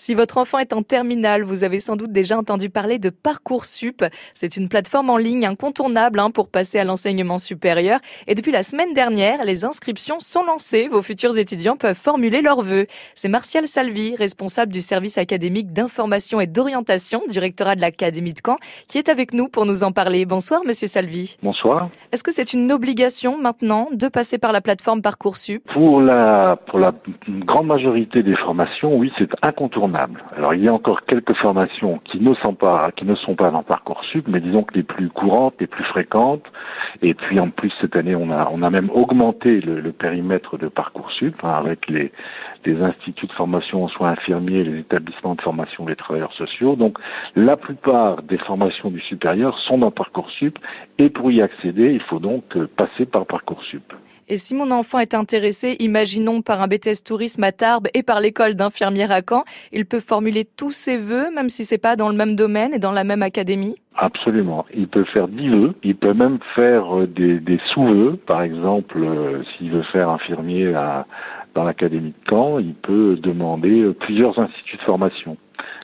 Si votre enfant est en terminale, vous avez sans doute déjà entendu parler de Parcoursup. C'est une plateforme en ligne incontournable hein, pour passer à l'enseignement supérieur. Et depuis la semaine dernière, les inscriptions sont lancées. Vos futurs étudiants peuvent formuler leurs vœux. C'est Martial Salvi, responsable du service académique d'information et d'orientation du rectorat de l'Académie de Caen, qui est avec nous pour nous en parler. Bonsoir, monsieur Salvi. Bonsoir. Est-ce que c'est une obligation maintenant de passer par la plateforme Parcoursup? Pour la, pour la grande majorité des formations, oui, c'est incontournable alors il y a encore quelques formations qui ne sont pas qui ne sont pas dans parcoursup, mais disons que les plus courantes, les plus fréquentes. Et puis en plus cette année on a on a même augmenté le, périmètre de parcoursup hein, avec les les instituts de formation en soins infirmiers, les établissements de formation des travailleurs sociaux. Donc la plupart des formations du supérieur sont dans parcoursup et pour y accéder il faut donc passer par parcoursup. Et si mon enfant est intéressé, imaginons par un BTS tourisme à Tarbes et par l'école d'infirmière à Caen, il peut formuler tous ses vœux, même si c'est pas dans le même domaine et dans la même académie Absolument. Il peut faire dix vœux. Il peut même faire euh, des, des sous-vœux. Par exemple, euh, s'il veut faire infirmier à, dans l'académie de Caen, il peut demander euh, plusieurs instituts de formation.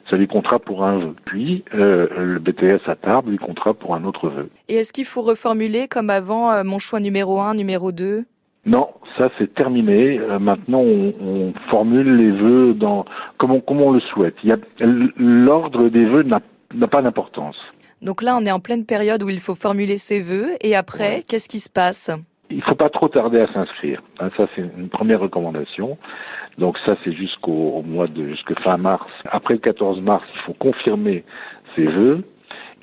Ça lui comptera pour un vœu. Puis le BTS à Tarbes lui comptera pour un autre vœu. Et est-ce qu'il faut reformuler comme avant mon choix numéro un, numéro 2 non, ça c'est terminé. Euh, maintenant, on, formule les vœux dans comme on, comme on le souhaite. L'ordre des vœux n'a pas d'importance. Donc là, on est en pleine période où il faut formuler ses vœux. Et après, qu'est-ce qui se passe? Il ne faut pas trop tarder à s'inscrire. Hein, ça, c'est une première recommandation. Donc ça, c'est jusqu'au mois de jusqu'à fin mars. Après le 14 mars, il faut confirmer ses vœux.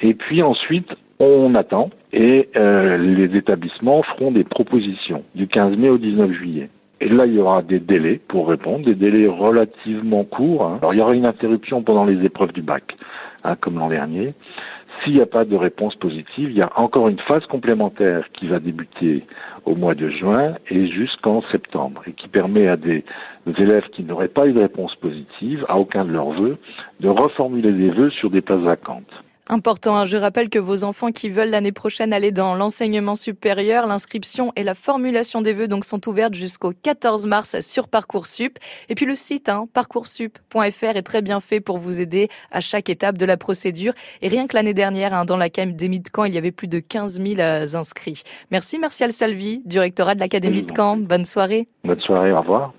Et puis ensuite, on attend et euh, les établissements feront des propositions du 15 mai au 19 juillet. Et là, il y aura des délais pour répondre, des délais relativement courts. Hein. Alors, il y aura une interruption pendant les épreuves du bac, hein, comme l'an dernier. S'il n'y a pas de réponse positive, il y a encore une phase complémentaire qui va débuter au mois de juin et jusqu'en septembre, et qui permet à des élèves qui n'auraient pas eu de réponse positive à aucun de leurs vœux de reformuler des vœux sur des places vacantes. Important, hein. je rappelle que vos enfants qui veulent l'année prochaine aller dans l'enseignement supérieur, l'inscription et la formulation des vœux donc sont ouvertes jusqu'au 14 mars sur Parcoursup. Et puis le site hein, parcoursup.fr est très bien fait pour vous aider à chaque étape de la procédure. Et rien que l'année dernière, hein, dans l'Académie de Caen, il y avait plus de 15 000 euh, inscrits. Merci Martial Salvi, du rectorat de l'Académie de Caen. Bonne soirée. Bonne soirée, au revoir.